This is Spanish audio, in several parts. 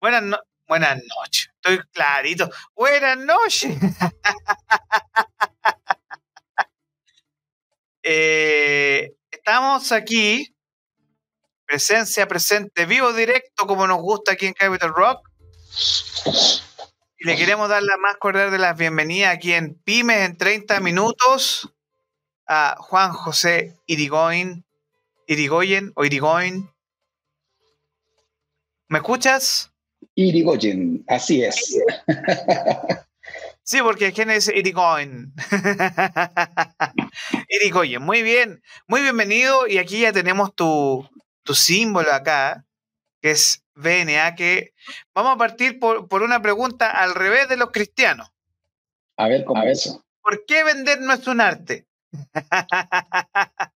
Buenas, buenas noches. Estoy clarito. Buenas noches. Eh, estamos aquí, presencia presente, vivo directo, como nos gusta aquí en Capital Rock. Y le queremos dar la más cordial de las bienvenidas aquí en Pymes en 30 minutos a Juan José Irigoyen, Irigoyen o Irigoyen. ¿Me escuchas? Irigoyen, así es. Sí, porque ¿quién es Irigoyen? Irigoyen, muy bien, muy bienvenido. Y aquí ya tenemos tu, tu símbolo acá, que es VNA, que vamos a partir por, por, una pregunta al revés de los cristianos. A ver, ¿cómo es eso? ¿Por qué vender no es un arte?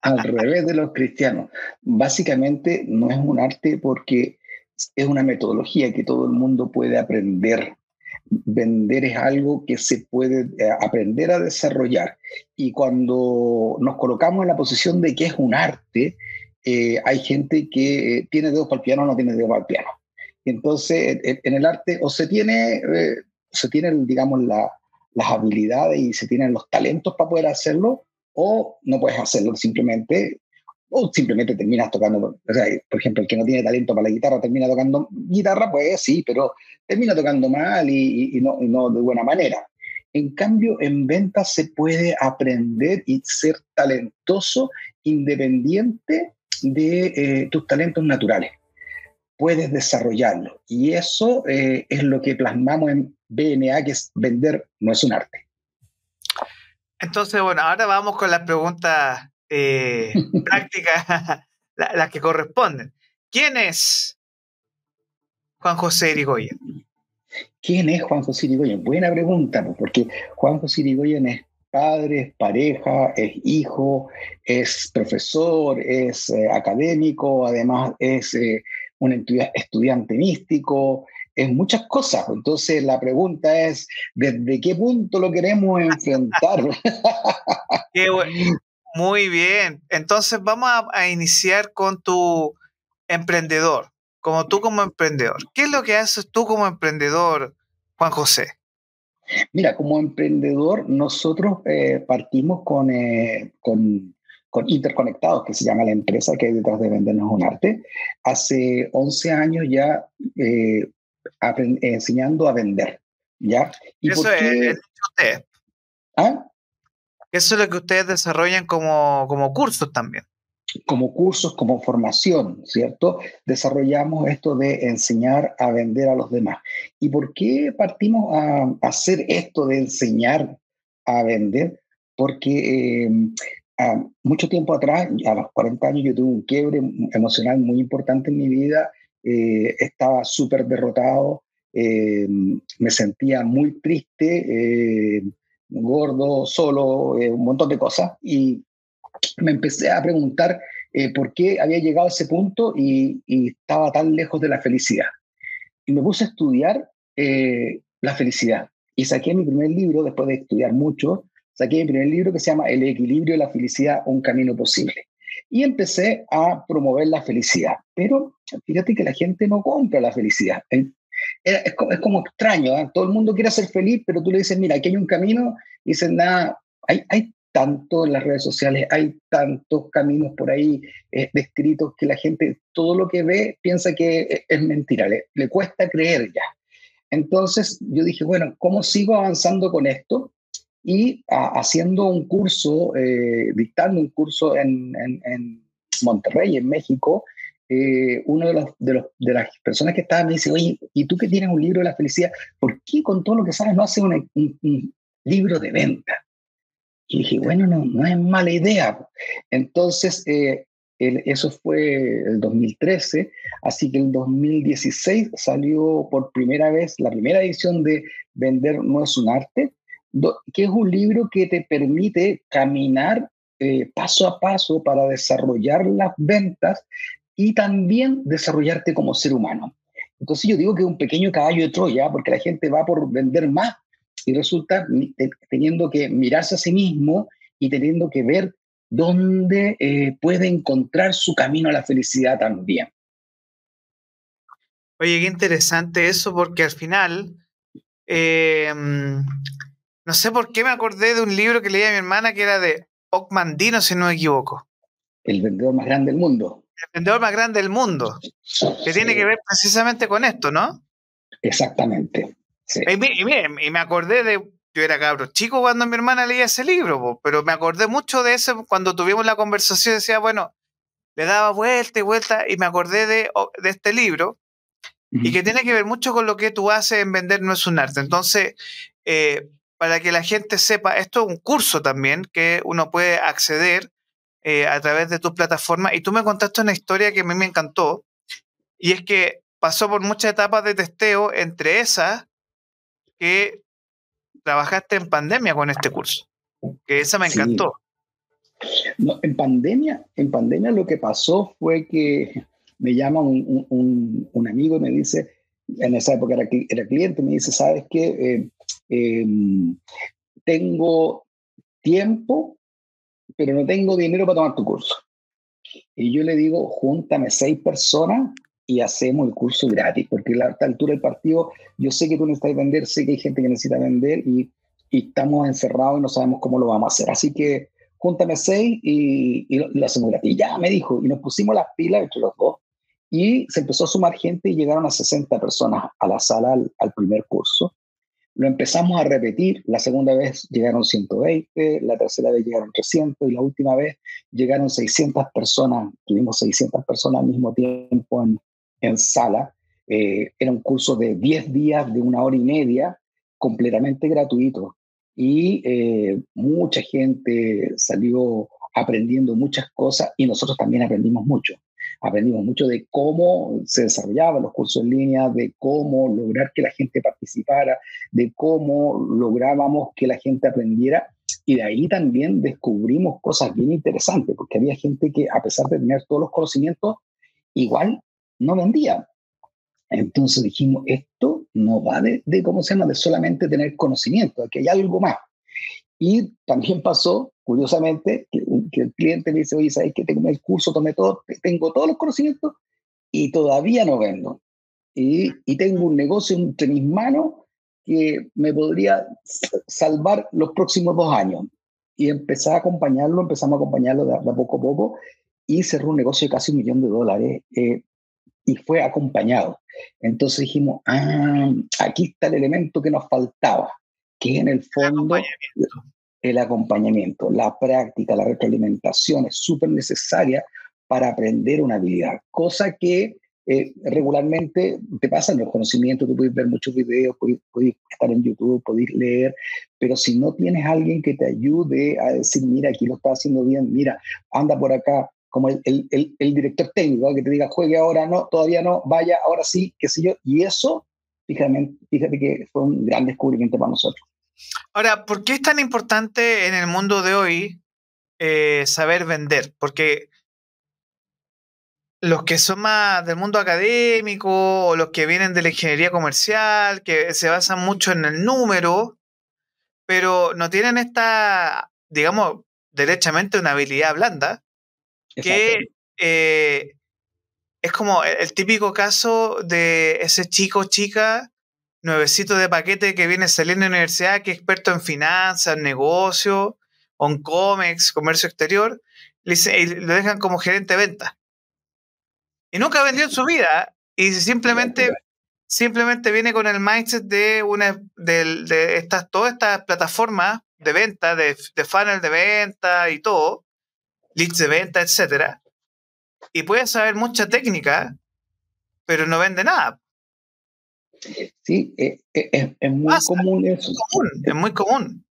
al revés de los cristianos. Básicamente no es un arte porque es una metodología que todo el mundo puede aprender. Vender es algo que se puede eh, aprender a desarrollar. Y cuando nos colocamos en la posición de que es un arte, eh, hay gente que eh, tiene dedos para el piano o no tiene dedos para el piano. Entonces, en el arte o se tiene, se tienen, digamos, las habilidades y se tienen los talentos para poder hacerlo, o no puedes hacerlo simplemente o simplemente terminas tocando, o sea, por ejemplo, el que no tiene talento para la guitarra termina tocando guitarra, pues sí, pero termina tocando mal y, no, no, de buena manera. En cambio, en ventas se puede aprender y ser talentoso independiente de eh, tus talentos naturales. Puedes desarrollarlo. Y eso eh, es lo que plasmamos en BNA, que es vender no es un arte. Entonces, bueno, ahora vamos con las preguntas eh, prácticas, las que corresponden. ¿Quién es Juan José Irigoyen? ¿Quién es Juan José Irigoyen? Buena pregunta, porque Juan José Irigoyen es padre, es pareja, es hijo, es profesor, es eh, académico, además es eh, un estudiante místico, es muchas cosas. Entonces la pregunta es, ¿desde qué punto lo queremos enfrentar? Qué, muy bien. Entonces vamos a, iniciar con tu emprendedor, como tú como emprendedor. ¿Qué es lo que haces tú como emprendedor, Juan José? Mira, como emprendedor nosotros eh, partimos con, eh, con, con, Interconectados, que se llama la empresa que hay detrás de Vendernos un Arte. Hace 11 años ya eh, enseñando a vender. ¿ya? ¿Y Eso por qué? es. ¿Ah? Eso es lo que ustedes desarrollan como, como cursos también. Como cursos, como formación, ¿cierto? Desarrollamos esto de enseñar a vender a los demás. ¿Y por qué partimos a, hacer esto de enseñar a vender? Porque eh, mucho tiempo atrás, a los 40 años, yo tuve un quiebre emocional muy importante en mi vida. Eh, estaba súper derrotado, eh, me sentía muy triste gordo, solo, eh, un montón de cosas. Y me empecé a preguntar eh, por qué había llegado a ese punto y, estaba tan lejos de la felicidad. Y me puse a estudiar eh, la felicidad. Y saqué mi primer libro, después de estudiar mucho, saqué mi primer libro que se llama El equilibrio de la felicidad, un camino posible. Y empecé a promover la felicidad. Pero fíjate que la gente no compra la felicidad es, como, extraño, ¿ah? todo el mundo quiere ser feliz, pero tú le dices, mira, aquí hay un camino, y dicen, nada, hay, hay tanto en las redes sociales, hay tantos caminos por ahí eh, descritos que la gente todo lo que ve piensa que es mentira, le, le cuesta creer ya. Entonces yo dije, bueno, ¿cómo sigo avanzando con esto? Y haciendo un curso, eh, dictando un curso en, en, en Monterrey, en México, eh, uno de, los, de, los, de, las personas que estaba me dice, oye, ¿y tú que tienes un libro de la felicidad? ¿Por qué con todo lo que sabes no haces un, libro de venta? Y dije, bueno, no, no es mala idea. Entonces, eh, eso fue el 2013, así que el 2016 salió por primera vez la primera edición de Vender no es un arte, que es un libro que te permite caminar eh, paso a paso para desarrollar las ventas y también desarrollarte como ser humano. Entonces yo digo que es un pequeño caballo de Troya, porque la gente va por vender más y resulta teniendo que mirarse a sí mismo y teniendo que ver dónde eh, puede encontrar su camino a la felicidad también. Oye, qué interesante eso, porque al final, eh, no sé por qué me acordé de un libro que leía mi hermana que era de Ocmandino, si no me equivoco. El vendedor más grande del mundo. Vendedor más grande del mundo. Que tiene que ver precisamente con esto, ¿no? Exactamente. Y, y, me acordé de. Yo era cabro chico cuando mi hermana leía ese libro, pero me acordé mucho de eso cuando tuvimos la conversación. Decía, bueno, le daba vuelta y vuelta y me acordé de, de este libro y que tiene que ver mucho con lo que tú haces en vender no es un arte. Entonces, eh, para que la gente sepa, esto es un curso también que uno puede acceder eh, a través de tu plataforma. Y tú me contaste una historia que a mí me encantó, y es que pasó por muchas etapas de testeo, entre esas que trabajaste en pandemia con este curso, que esa me encantó. en pandemia, en pandemia lo que pasó fue que me llama un, un, amigo y me dice, en esa época era, era cliente, me dice, ¿sabes qué? Eh, em, tengo tiempo, pero no tengo dinero para tomar tu curso. Y yo le digo, júntame seis personas y hacemos el curso gratis, porque a esta altura del partido yo sé que tú necesitas vender, sé que hay gente que necesita vender y, y estamos encerrados y no sabemos cómo lo vamos a hacer. Así que júntame seis y, y, lo, hacemos gratis. Ya me dijo, y nos pusimos las pilas entre los dos y se empezó a sumar gente y llegaron a 60 personas a la sala al, primer curso. Lo empezamos a repetir, la segunda vez llegaron 120, la tercera vez llegaron 300 y la última vez llegaron 600 personas, tuvimos 600 personas al mismo tiempo en, en sala. Eh, era un curso de 10 días, de una hora y media, completamente gratuito. Y eh, mucha gente salió aprendiendo muchas cosas y nosotros también aprendimos mucho aprendimos mucho de cómo se desarrollaban los cursos en línea, de cómo lograr que la gente participara, de cómo lográbamos que la gente aprendiera. Y de ahí también descubrimos cosas bien interesantes, porque había gente que a pesar de tener todos los conocimientos, igual no vendía. Entonces dijimos, esto no va de, de, ¿cómo se llama?, de solamente tener conocimiento, que hay algo más. Y también pasó, curiosamente, que, el cliente me dice, oye, ¿sabes que tengo el curso, tomé todo, tengo todos los conocimientos y todavía no vendo? Y, y tengo un negocio entre mis manos que me podría salvar los próximos dos años. Y empecé a acompañarlo, empezamos a acompañarlo de, a poco a poco y cerró un negocio de casi un millón de dólares eh, y fue acompañado. Entonces dijimos, ah, aquí está el elemento que nos faltaba, que en el fondo el acompañamiento, la práctica, la retroalimentación es súper necesaria para aprender una habilidad, cosa que eh, regularmente te pasa en los conocimientos, tú puedes ver muchos videos, puedes, estar en YouTube, puedes leer, pero si no tienes alguien que te ayude a decir, mira, aquí lo está haciendo bien, mira, anda por acá, como el, director técnico, que te diga, juegue ahora, no, todavía no, vaya, ahora sí, qué sé yo, y eso, fíjate que fue un gran descubrimiento para nosotros. Ahora, ¿por qué es tan importante en el mundo de hoy eh, saber vender? Porque los que son más del mundo académico o los que vienen de la ingeniería comercial, que se basan mucho en el número, pero no tienen esta, digamos, derechamente una habilidad blanda, que eh, es como el típico caso de ese chico o chica nuevecito de paquete que viene saliendo de la universidad, que es experto en finanzas, negocios, on comics, comercio exterior, y lo dejan como gerente de venta. Y nunca vendió en su vida y simplemente, simplemente viene con el mindset de una de, estas, todas estas plataformas de venta, de, de funnel de venta y todo, leads de venta, etcétera. Y puede saber mucha técnica, pero no vende nada. Sí, eh, eh, es, muy común eso. Es muy común.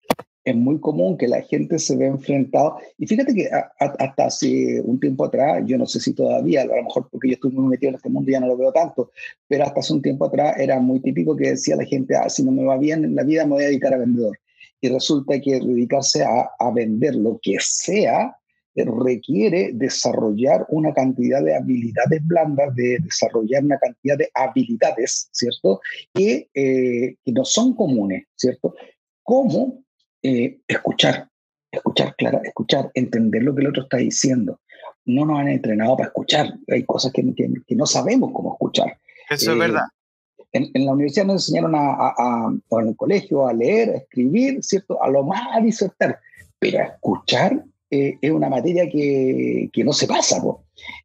Es muy común que la gente se ve enfrentado. Y fíjate que hasta hace un tiempo atrás, yo no sé si todavía, a lo mejor porque yo estoy muy metido en este mundo ya no lo veo tanto, pero hasta hace un tiempo atrás era muy típico que decía la gente, ah, si no me va bien en la vida me voy a dedicar a vendedor. Y resulta que dedicarse a, a vender lo que sea requiere desarrollar una cantidad de habilidades blandas, de desarrollar una cantidad de habilidades, ¿cierto? Que, eh, que no son comunes, ¿cierto? Como eh, escuchar, escuchar, clara, escuchar, entender lo que el otro está diciendo. No nos han entrenado para escuchar, hay cosas que, que, no sabemos cómo escuchar. Eso es eh, verdad. En, la universidad nos enseñaron a, o en el colegio a leer, a escribir, ¿cierto? A lo más a disertar, pero a escuchar eh, es una materia que, que no se pasa.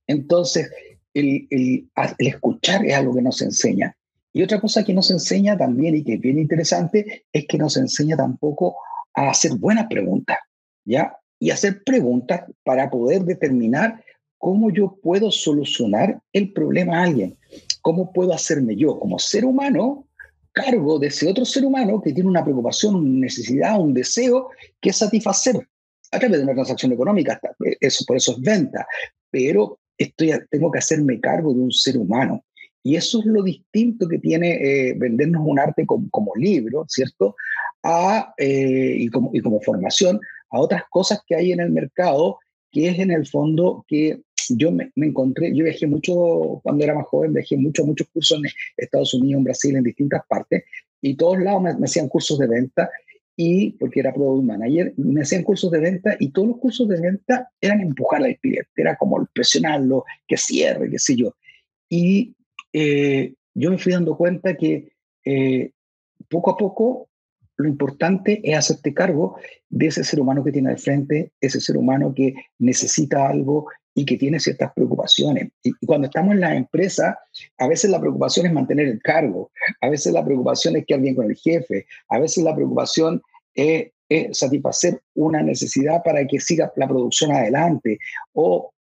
Entonces, el, el, el, escuchar es algo que nos enseña. Y otra cosa que nos enseña también y que es bien interesante es que nos enseña tampoco a hacer buenas preguntas, ¿ya? Y hacer preguntas para poder determinar cómo yo puedo solucionar el problema a alguien. ¿Cómo puedo hacerme yo como ser humano cargo de ese otro ser humano que tiene una preocupación, una necesidad, un deseo que satisfacer a través de una transacción económica? Eso, por eso es venta. Pero estoy, tengo que hacerme cargo de un ser humano. Y eso es lo distinto que tiene eh, vendernos un arte como, libro, ¿cierto? A, eh, y, como, y como formación a otras cosas que hay en el mercado, que es en el fondo que yo me, encontré, yo viajé mucho cuando era más joven, viajé mucho, muchos cursos en Estados Unidos, en Brasil, en distintas partes, y todos lados me, me hacían cursos de venta, y porque era product manager, me hacían cursos de venta y todos los cursos de venta eran empujar al cliente, era como presionarlo, que cierre, qué sé yo. Y eh, yo me fui dando cuenta que eh, poco a poco lo importante es hacerte cargo de ese ser humano que tiene al frente, ese ser humano que necesita algo y que tiene ciertas preocupaciones. Y cuando estamos en la empresa, a veces la preocupación es mantener el cargo, a veces la preocupación es quedar bien con el jefe, a veces la preocupación es, satisfacer una necesidad para que siga la producción adelante, o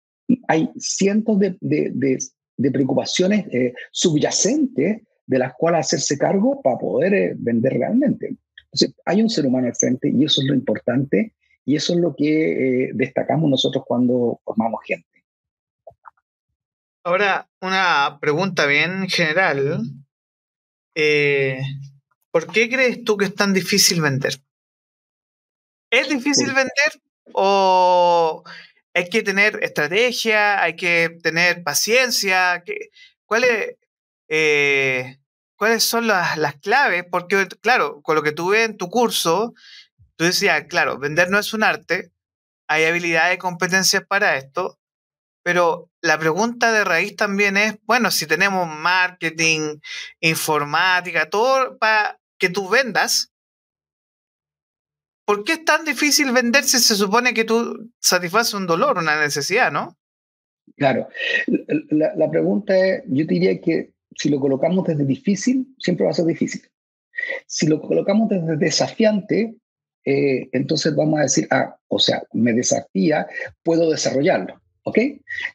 hay cientos de, de preocupaciones eh, subyacentes de las cuales hacerse cargo para poder eh, vender realmente. Entonces, hay un ser humano al frente y eso es lo importante y eso es lo que eh, destacamos nosotros cuando formamos gente. Ahora, una pregunta bien general. ¿Por qué crees tú que es tan difícil vender? ¿Es difícil vender o hay que tener estrategia, hay que tener paciencia. ¿Cuáles, eh, ¿Cuáles son las, las, claves? Porque, claro, con lo que tuve en tu curso, tú decías, claro, vender no es un arte, hay habilidades y competencias para esto, pero la pregunta de raíz también es, bueno, si tenemos marketing, informática, todo para que tú vendas, ¿por qué es tan difícil vender si se supone que tú satisfaces un dolor, una necesidad, no? Claro. La, pregunta es, yo diría que si lo colocamos desde difícil, siempre va a ser difícil. Si lo colocamos desde desafiante, eh, entonces vamos a decir, ah, o sea, me desafía, puedo desarrollarlo. ¿Ok?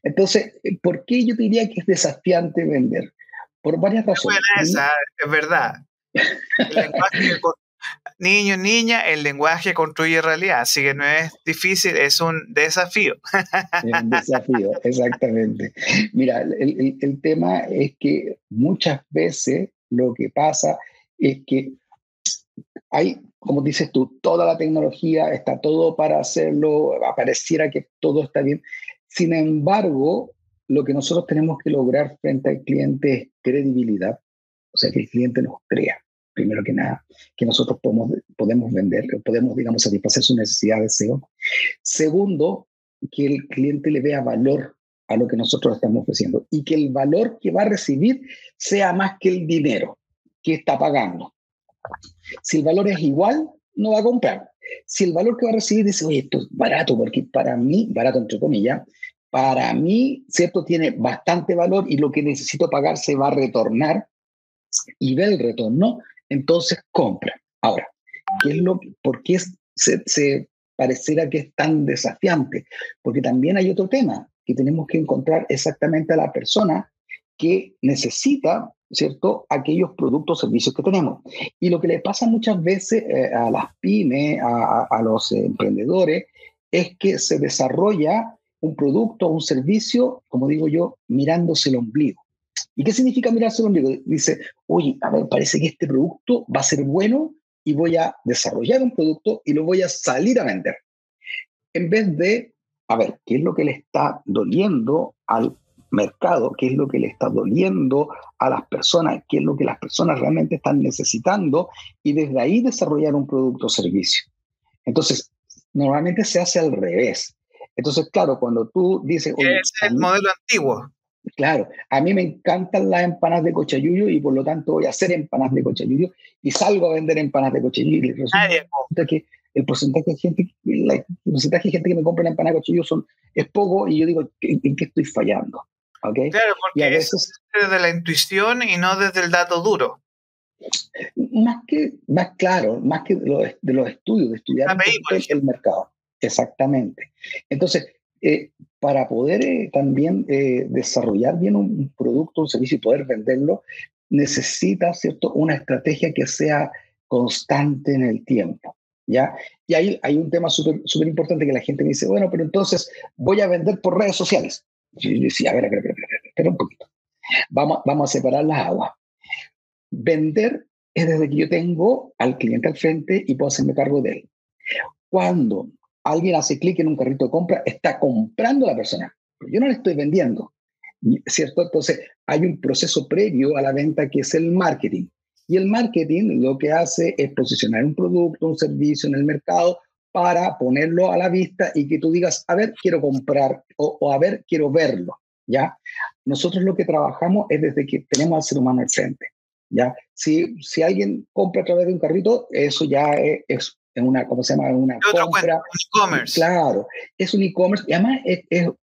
Entonces, ¿por qué yo diría que es desafiante vender? Por varias razones. esa, es verdad. El lenguaje niño, niña, el lenguaje construye realidad, así que no es difícil, es un desafío. Es un desafío, exactamente. Mira, el, tema es que muchas veces lo que pasa es que hay, como dices tú, toda la tecnología, está todo para hacerlo, pareciera que todo está bien. Sin embargo, lo que nosotros tenemos que lograr frente al cliente es credibilidad, o sea, que el cliente nos crea primero que nada, que nosotros podemos, podemos vender, podemos, digamos, satisfacer su necesidad, deseo. Segundo, que el cliente le vea valor a lo que nosotros estamos ofreciendo y que el valor que va a recibir sea más que el dinero que está pagando. Si el valor es igual, no va a comprar. Si el valor que va a recibir dice, oye, esto es barato, porque para mí, barato entre comillas, para mí, ¿cierto? Tiene bastante valor y lo que necesito pagar se va a retornar y ve el retorno, entonces compra. Ahora, ¿qué es lo, ¿por qué se, se pareciera que es tan desafiante? Porque también hay otro tema, que tenemos que encontrar exactamente a la persona que necesita, ¿cierto?, aquellos productos o servicios que tenemos. Y lo que le pasa muchas veces eh, a las pymes, a, a, los emprendedores, es que se desarrolla un producto o un servicio, como digo yo, mirándose el ombligo. ¿Y qué significa mirarse el ombligo? Dice, oye, a ver, parece que este producto va a ser bueno y voy a desarrollar un producto y lo voy a salir a vender. En vez de, a ver, ¿qué es lo que le está doliendo al mercado? ¿Qué es lo que le está doliendo a las personas? ¿Qué es lo que las personas realmente están necesitando? Y desde ahí desarrollar un producto o servicio. Entonces, normalmente se hace al revés. Entonces, claro, cuando tú dices... es el modelo antiguo Claro, a mí me encantan las empanadas de cochayuyo y por lo tanto voy a hacer empanadas de cochayuyo y salgo a vender empanadas de cochayuyo y resulta que el porcentaje de gente, el porcentaje de gente que me compra la empanada de cochayuyo son, es poco y yo digo, ¿en, qué estoy fallando? ¿Okay? Claro, porque a veces, es desde la intuición y no desde el dato duro. Más que, más claro, más que de los, estudios, de estudiar el mercado. Exactamente. Entonces, eh, para poder eh, también eh, desarrollar bien un, producto, un servicio y poder venderlo, necesita, ¿cierto?, una estrategia que sea constante en el tiempo. ¿Ya? Y ahí hay un tema súper importante que la gente me dice, bueno, pero entonces voy a vender por redes sociales. Yo decía, a ver, a ver, a espera un poquito. Vamos, vamos a separar las aguas. Vender es desde que yo tengo al cliente al frente y puedo hacerme cargo de él. Cuando alguien hace clic en un carrito de compra, está comprando a la persona. Yo no le estoy vendiendo, ¿cierto? Entonces, hay un proceso previo a la venta que es el marketing. Y el marketing lo que hace es posicionar un producto, un servicio en el mercado para ponerlo a la vista y que tú digas, a ver, quiero comprar o, a ver, quiero verlo, ¿ya? Nosotros lo que trabajamos es desde que tenemos al ser humano al frente, ¿ya? Si, si alguien compra a través de un carrito, eso ya es, es una, ¿cómo se llama? Una compra. e-commerce. Claro, es un e-commerce y además es,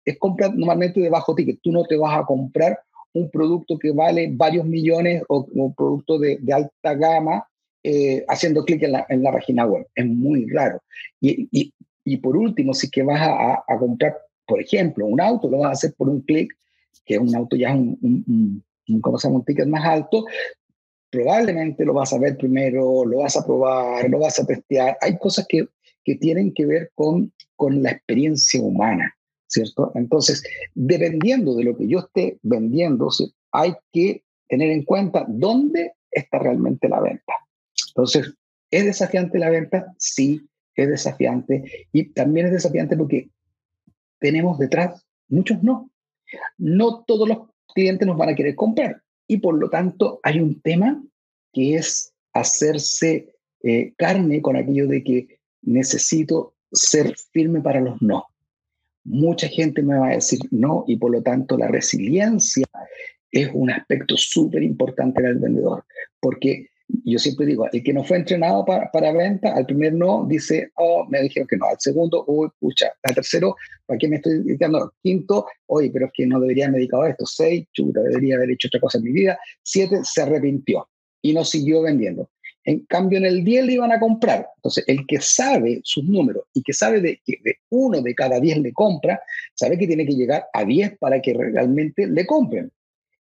es, compra normalmente de bajo ticket. Tú no te vas a comprar un producto que vale varios millones o un producto de, de alta gama eh, haciendo clic en la, en la, página web. Es muy raro. Y, y, y por último, si que vas a, a, comprar, por ejemplo, un auto, lo vas a hacer por un clic, que un auto ya es un, un, un, ¿cómo se llama? un ticket más alto, probablemente lo vas a ver primero, lo vas a probar, lo vas a testear. Hay cosas que, que tienen que ver con, con la experiencia humana, ¿cierto? Entonces, dependiendo de lo que yo esté vendiendo, hay que tener en cuenta dónde está realmente la venta. Entonces, ¿es desafiante la venta? Sí, es desafiante. Y también es desafiante porque tenemos detrás muchos no. No todos los clientes nos van a querer comprar y por lo tanto hay un tema que es hacerse eh, carne con aquello de que necesito ser firme para los no. Mucha gente me va a decir no y por lo tanto la resiliencia es un aspecto súper importante en el vendedor, porque yo siempre digo, el que no fue entrenado para, para, venta, al primer no, dice, oh, me dijeron que no. Al segundo, uy, pucha. Al tercero, ¿para qué me estoy dedicando? Quinto, oye, pero es que no debería haber dedicado a esto. Seis, chuta, debería haber hecho otra cosa en mi vida. Siete, se arrepintió y no siguió vendiendo. En cambio, en el 10 le iban a comprar. Entonces, el que sabe sus números y que sabe de de uno de cada 10 le compra, sabe que tiene que llegar a 10 para que realmente le compren.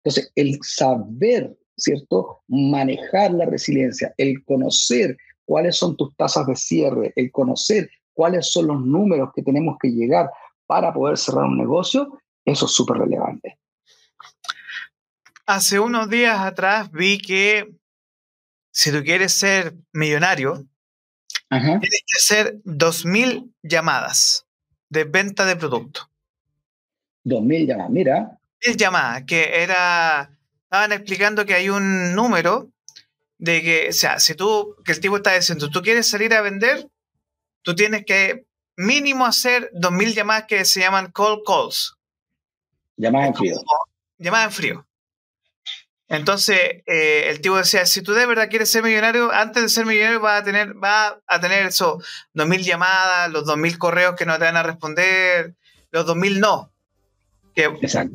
Entonces, el saber ¿cierto? Manejar la resiliencia, el conocer cuáles son tus tasas de cierre, el conocer cuáles son los números que tenemos que llegar para poder cerrar un negocio, eso es súper relevante. Hace unos días atrás vi que si tú quieres ser millonario, tienes que hacer 2.000 llamadas de venta de producto. 2.000 llamadas, mira. 2.000 llamadas, que era estaban explicando que hay un número de que, o sea, si tú, que el tipo está diciendo, tú quieres salir a vender, tú tienes que mínimo hacer 2.000 llamadas que se llaman call calls. Llamadas en frío. Llamadas en frío. Entonces, eh, el tipo decía, si tú de verdad quieres ser millonario, antes de ser millonario vas a tener, va a tener eso, 2.000 llamadas, los 2.000 correos que no te van a responder, los 2.000 no. Que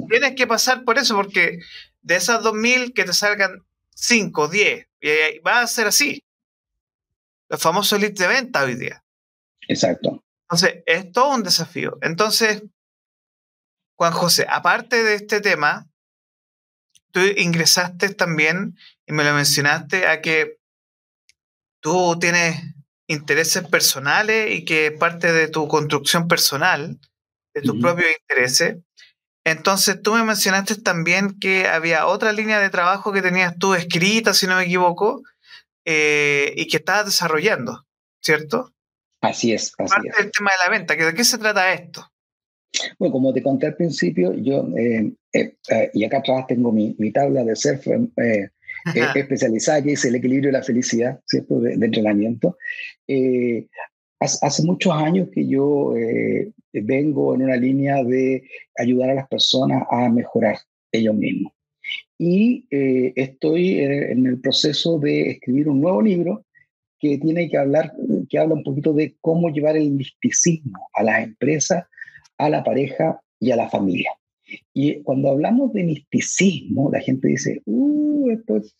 tienes que pasar por eso, porque de esas 2.000 que te salgan 5, 10. Y va a ser así. Los famosos leads de venta hoy día. Exacto. Entonces, es todo un desafío. Entonces, Juan José, aparte de este tema, tú ingresaste también, y me lo mencionaste, a que tú tienes intereses personales y que parte de tu construcción personal, de tus propios intereses, entonces, tú me mencionaste también que había otra línea de trabajo que tenías tú escrita, si no me equivoco, eh, y que estabas desarrollando, ¿cierto? Así es. Así Parte del tema de la venta, ¿de qué se trata esto? Bueno, como te conté al principio, yo, eh, eh, y acá atrás tengo mi, tabla de ser especializada que es el equilibrio de la felicidad, ¿cierto? De, de entrenamiento. Hace muchos años que yo eh, vengo en una línea de ayudar a las personas a mejorar, ellos mismos. Y eh, estoy eh, en el proceso de escribir un nuevo libro que tiene que hablar, que habla un poquito de cómo llevar el misticismo a las empresas, a la pareja y a la familia. Y cuando hablamos de misticismo, la gente dice, uh, esto es,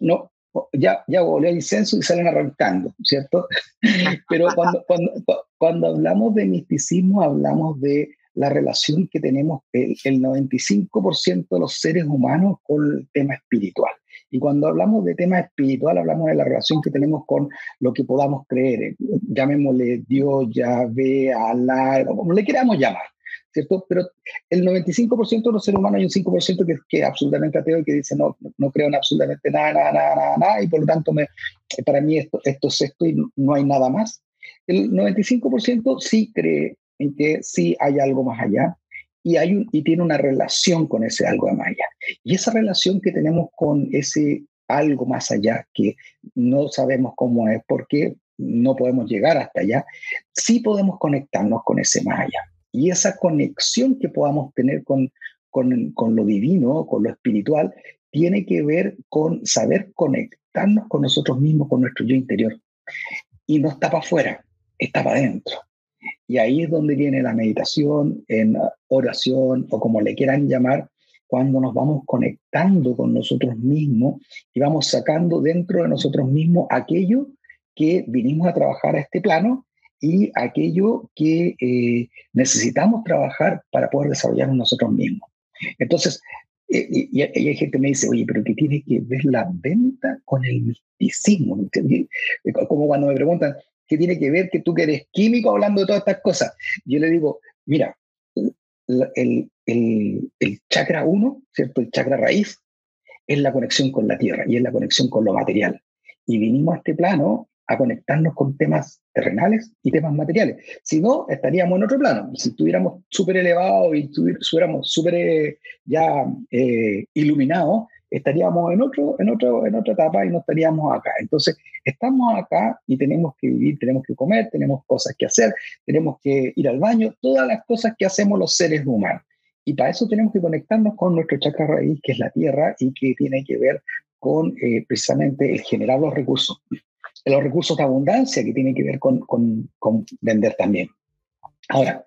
no, ya, ya volvió el incenso y salen arrancando, ¿cierto? Pero cuando, cuando, cuando hablamos de misticismo, hablamos de la relación que tenemos el, el 95% de los seres humanos con el tema espiritual. Y cuando hablamos de tema espiritual, hablamos de la relación que tenemos con lo que podamos creer. Llamémosle Dios, Yahvé, Alá, como le queramos llamar. ¿Cierto? Pero el 95% de los seres humanos hay un 5% que, que es absolutamente ateo y que dice no, no creo en absolutamente nada, nada, nada, nada, y por lo tanto me, para mí esto, esto es esto y no hay nada más. El 95% sí cree en que sí hay algo más allá y, hay un, y tiene una relación con ese algo más allá. Y esa relación que tenemos con ese algo más allá, que no sabemos cómo es, porque no podemos llegar hasta allá, sí podemos conectarnos con ese más allá. Y esa conexión que podamos tener con, con, con lo divino, con lo espiritual, tiene que ver con saber conectarnos con nosotros mismos, con nuestro yo interior. Y no está para afuera, está para adentro. Y ahí es donde viene la meditación, en oración o como le quieran llamar, cuando nos vamos conectando con nosotros mismos y vamos sacando dentro de nosotros mismos aquello que vinimos a trabajar a este plano y aquello que eh, necesitamos trabajar para poder desarrollarnos nosotros mismos. Entonces, eh, y, hay gente que me dice, oye, pero ¿qué tiene que ver la venta con el misticismo? Como cuando me preguntan, ¿qué tiene que ver que tú que eres químico hablando de todas estas cosas? Yo le digo, mira, el, el, el chakra 1, ¿cierto? El chakra raíz es la conexión con la tierra y es la conexión con lo material. Y vinimos a este plano a conectarnos con temas terrenales y temas materiales. Si no, estaríamos en otro plano. Si estuviéramos súper elevados y estuviéramos súper eh, ya eh, iluminados, estaríamos en, otro, en, otro, en otra etapa y no estaríamos acá. Entonces, estamos acá y tenemos que vivir, tenemos que comer, tenemos cosas que hacer, tenemos que ir al baño, todas las cosas que hacemos los seres humanos. Y para eso tenemos que conectarnos con nuestro chakra raíz, que es la tierra y que tiene que ver con eh, precisamente el generar los recursos los recursos de abundancia que tienen que ver con, con, vender también. Ahora,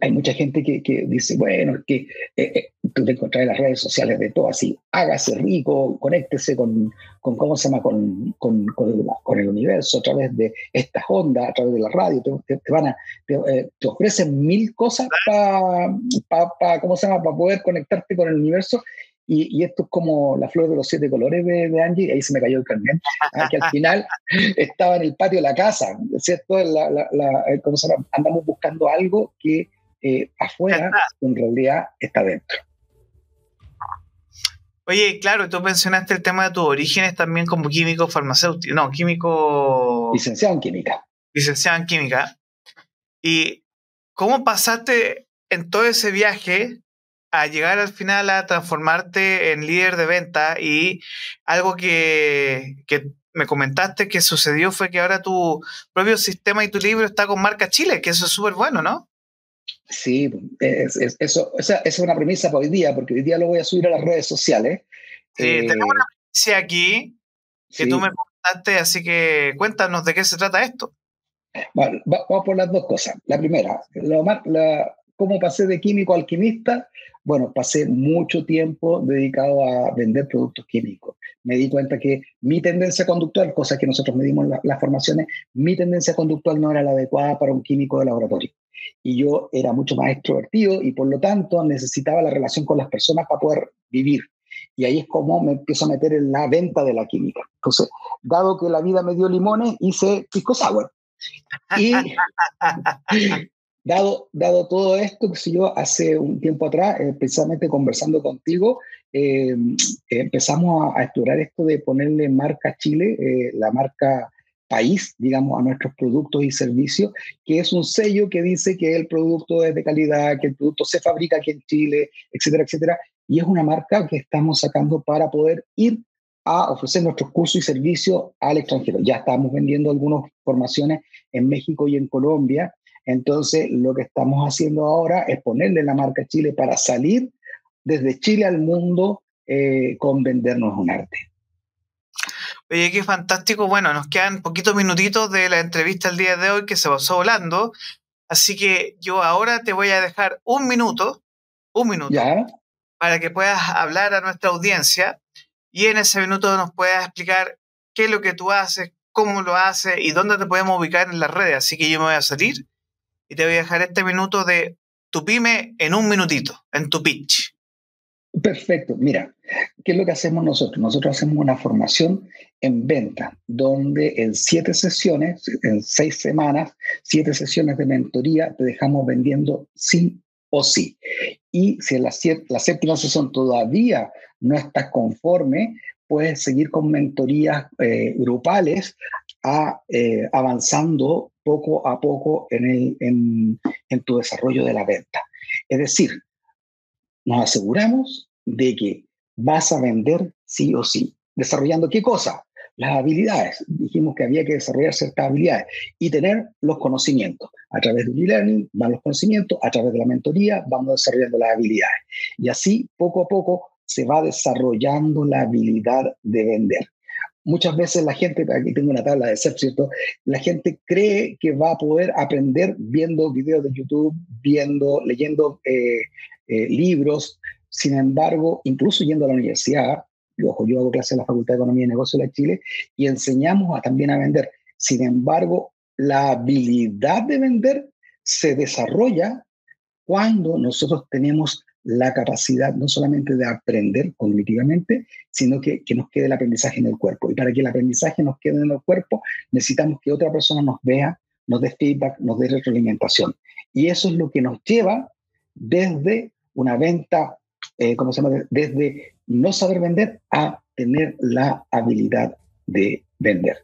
hay mucha gente que, que dice, bueno, es que eh, eh, tú te encontrás en las redes sociales de todo así, hágase rico, conéctese con, con ¿cómo se llama?, con, con, con, el, universo a través de estas ondas, a través de la radio, te, van a, eh, te, ofrecen mil cosas para, pa, ¿cómo se llama?, para poder conectarte con el universo y, esto es como la flor de los siete colores de, de Angie, ahí se me cayó el carnet, ah, que al final estaba en el patio de la casa, ¿cierto? La, la, ¿cómo se llama? Andamos buscando algo que eh, afuera en realidad está dentro. Oye, claro, tú mencionaste el tema de tus orígenes también como químico farmacéutico, no, químico... Licenciado en química. Licenciado en química. ¿Y cómo pasaste en todo ese viaje a llegar al final a transformarte en líder de venta y algo que, me comentaste que sucedió fue que ahora tu propio sistema y tu libro está con marca Chile, que eso es súper bueno, ¿no? Sí, eso, esa, es una premisa para hoy día, porque hoy día lo voy a subir a las redes sociales. Sí, eh, tenemos una premisa aquí que tú me comentaste, así que cuéntanos de qué se trata esto. vamos por las dos cosas. La primera, la, cómo pasé de químico a alquimista bueno, pasé mucho tiempo dedicado a vender productos químicos. Me di cuenta que mi tendencia conductual, cosa que nosotros medimos en las formaciones, mi tendencia conductual no era la adecuada para un químico de laboratorio. Y yo era mucho más extrovertido y por lo tanto necesitaba la relación con las personas para poder vivir. Y ahí es como me empiezo a meter en la venta de la química. Entonces, dado que la vida me dio limones, hice pisco sour. Y Dado, todo esto, que yo hace un tiempo atrás, eh, precisamente conversando contigo, eh, empezamos a, explorar esto de ponerle marca Chile, eh, la marca país, digamos, a nuestros productos y servicios, que es un sello que dice que el producto es de calidad, que el producto se fabrica aquí en Chile, etcétera, etcétera. Y es una marca que estamos sacando para poder ir a ofrecer nuestros cursos y servicios al extranjero. Ya estamos vendiendo algunas formaciones en México y en Colombia, entonces, lo que estamos haciendo ahora es ponerle la marca Chile para salir desde Chile al mundo eh, con Vendernos un Arte. Oye, qué fantástico. Bueno, nos quedan poquitos minutitos de la entrevista el día de hoy que se pasó volando. Así que yo ahora te voy a dejar un minuto, un minuto, para que puedas hablar a nuestra audiencia y en ese minuto nos puedas explicar qué es lo que tú haces, cómo lo haces y dónde te podemos ubicar en las redes. Así que yo me voy a salir y te voy a dejar este minuto de tu pyme en un minutito, en tu pitch. Perfecto. Mira, ¿qué es lo que hacemos nosotros? Nosotros hacemos una formación en venta, donde en siete sesiones, en seis semanas, siete sesiones de mentoría, te dejamos vendiendo sí o sí. Y si en la, la séptima sesión todavía no estás conforme, puedes seguir con mentorías eh, grupales eh, avanzando poco a poco en, el, en tu desarrollo de la venta. Es decir, nos aseguramos de que vas a vender sí o sí. ¿Desarrollando qué cosa? Las habilidades. Dijimos que había que desarrollar ciertas habilidades y tener los conocimientos. A través de e-learning van los conocimientos, a través de la mentoría vamos desarrollando las habilidades. Y así, poco a poco, se va desarrollando la habilidad de vender. Muchas veces la gente, aquí tengo una tabla de SEP, ¿cierto? La gente cree que va a poder aprender viendo videos de YouTube, viendo, leyendo eh, eh, libros. Sin embargo, incluso yendo a la universidad, ojo, yo hago clases en la Facultad de Economía y Negocios de Chile y enseñamos a, también a vender. Sin embargo, la habilidad de vender se desarrolla cuando nosotros tenemos la capacidad no solamente de aprender cognitivamente, sino que, que, nos quede el aprendizaje en el cuerpo. Y para que el aprendizaje nos quede en el cuerpo, necesitamos que otra persona nos vea, nos dé feedback, nos dé retroalimentación. Y eso es lo que nos lleva desde una venta, eh, ¿cómo se llama? Desde no saber vender a tener la habilidad de vender.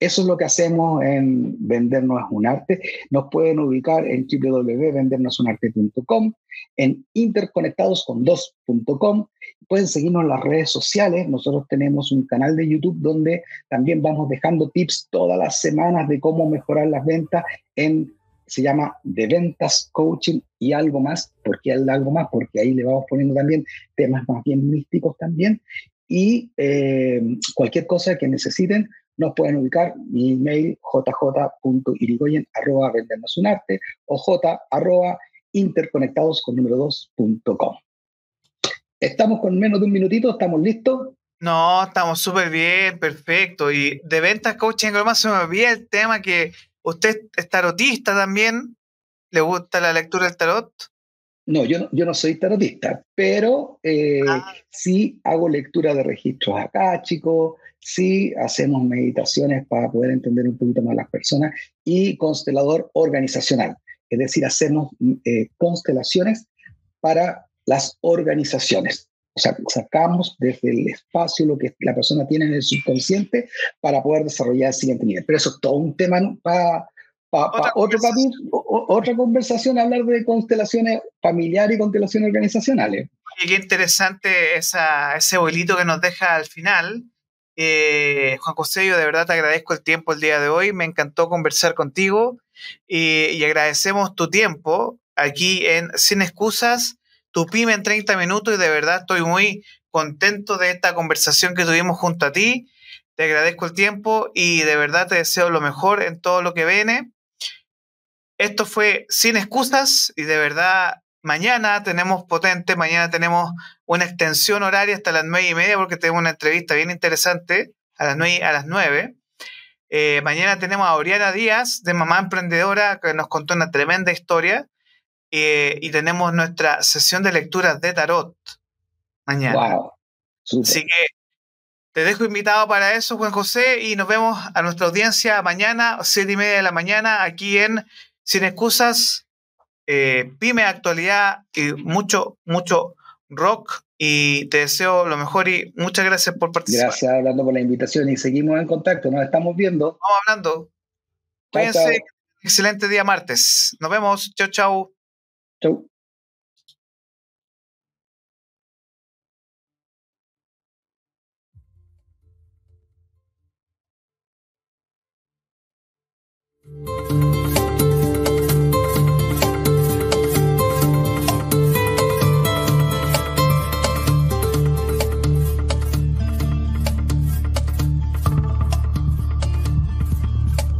Eso es lo que hacemos en Vendernos es un arte. Nos pueden ubicar en www.vendernosunarte.com, en interconectadoscon2.com. Pueden seguirnos en las redes sociales. Nosotros tenemos un canal de YouTube donde también vamos dejando tips todas las semanas de cómo mejorar las ventas en se llama de ventas, coaching y algo más. ¿Por qué algo más? Porque ahí le vamos poniendo también temas más bien místicos también. Y eh, cualquier cosa que necesiten, nos pueden ubicar mi email jj.irigoyen arroba un arte o j arroba interconectados con número 2.com. Estamos con menos de un minutito, ¿estamos listos? No, estamos súper bien, perfecto. Y de ventas, coaching, más se me olvida el tema que usted es tarotista también. ¿Le gusta la lectura del tarot? No, yo no, yo no soy tarotista, pero eh, ah. sí hago lectura de registros acá, chicos, sí hacemos meditaciones para poder entender un poquito más las personas y constelador organizacional, es decir, hacemos eh, constelaciones para las organizaciones. O sea, sacamos desde el espacio lo que la persona tiene en el subconsciente para poder desarrollar el siguiente nivel. Pero eso es todo un tema para otra, otra conversación, hablar de constelaciones familiares y constelaciones organizacionales. Y qué interesante esa, ese bolito que nos deja al final. Eh, Juan José, yo de verdad te agradezco el tiempo el día de hoy. Me encantó conversar contigo y, y agradecemos tu tiempo aquí en Sin Excusas, tu pyme en 30 minutos y de verdad estoy muy contento de esta conversación que tuvimos junto a ti. Te agradezco el tiempo y de verdad te deseo lo mejor en todo lo que viene. Esto fue Sin Excusas y de verdad mañana tenemos potente, mañana tenemos una extensión horaria hasta las nueve y media porque tenemos una entrevista bien interesante a las nueve. A las nueve. Eh, mañana tenemos a Oriana Díaz de Mamá Emprendedora que nos contó una tremenda historia eh, y tenemos nuestra sesión de lecturas de tarot mañana. Wow. Así que te dejo invitado para eso, Juan José, y nos vemos a nuestra audiencia mañana, siete y media de la mañana, aquí en sin excusas, eh, pyme actualidad y mucho, mucho Rock y te deseo lo mejor y muchas gracias por participar. Gracias, hablando por la invitación y seguimos en contacto, nos estamos viendo. Estamos hablando. Cuídense, excelente día martes. Nos vemos, Chau. Chau. chau.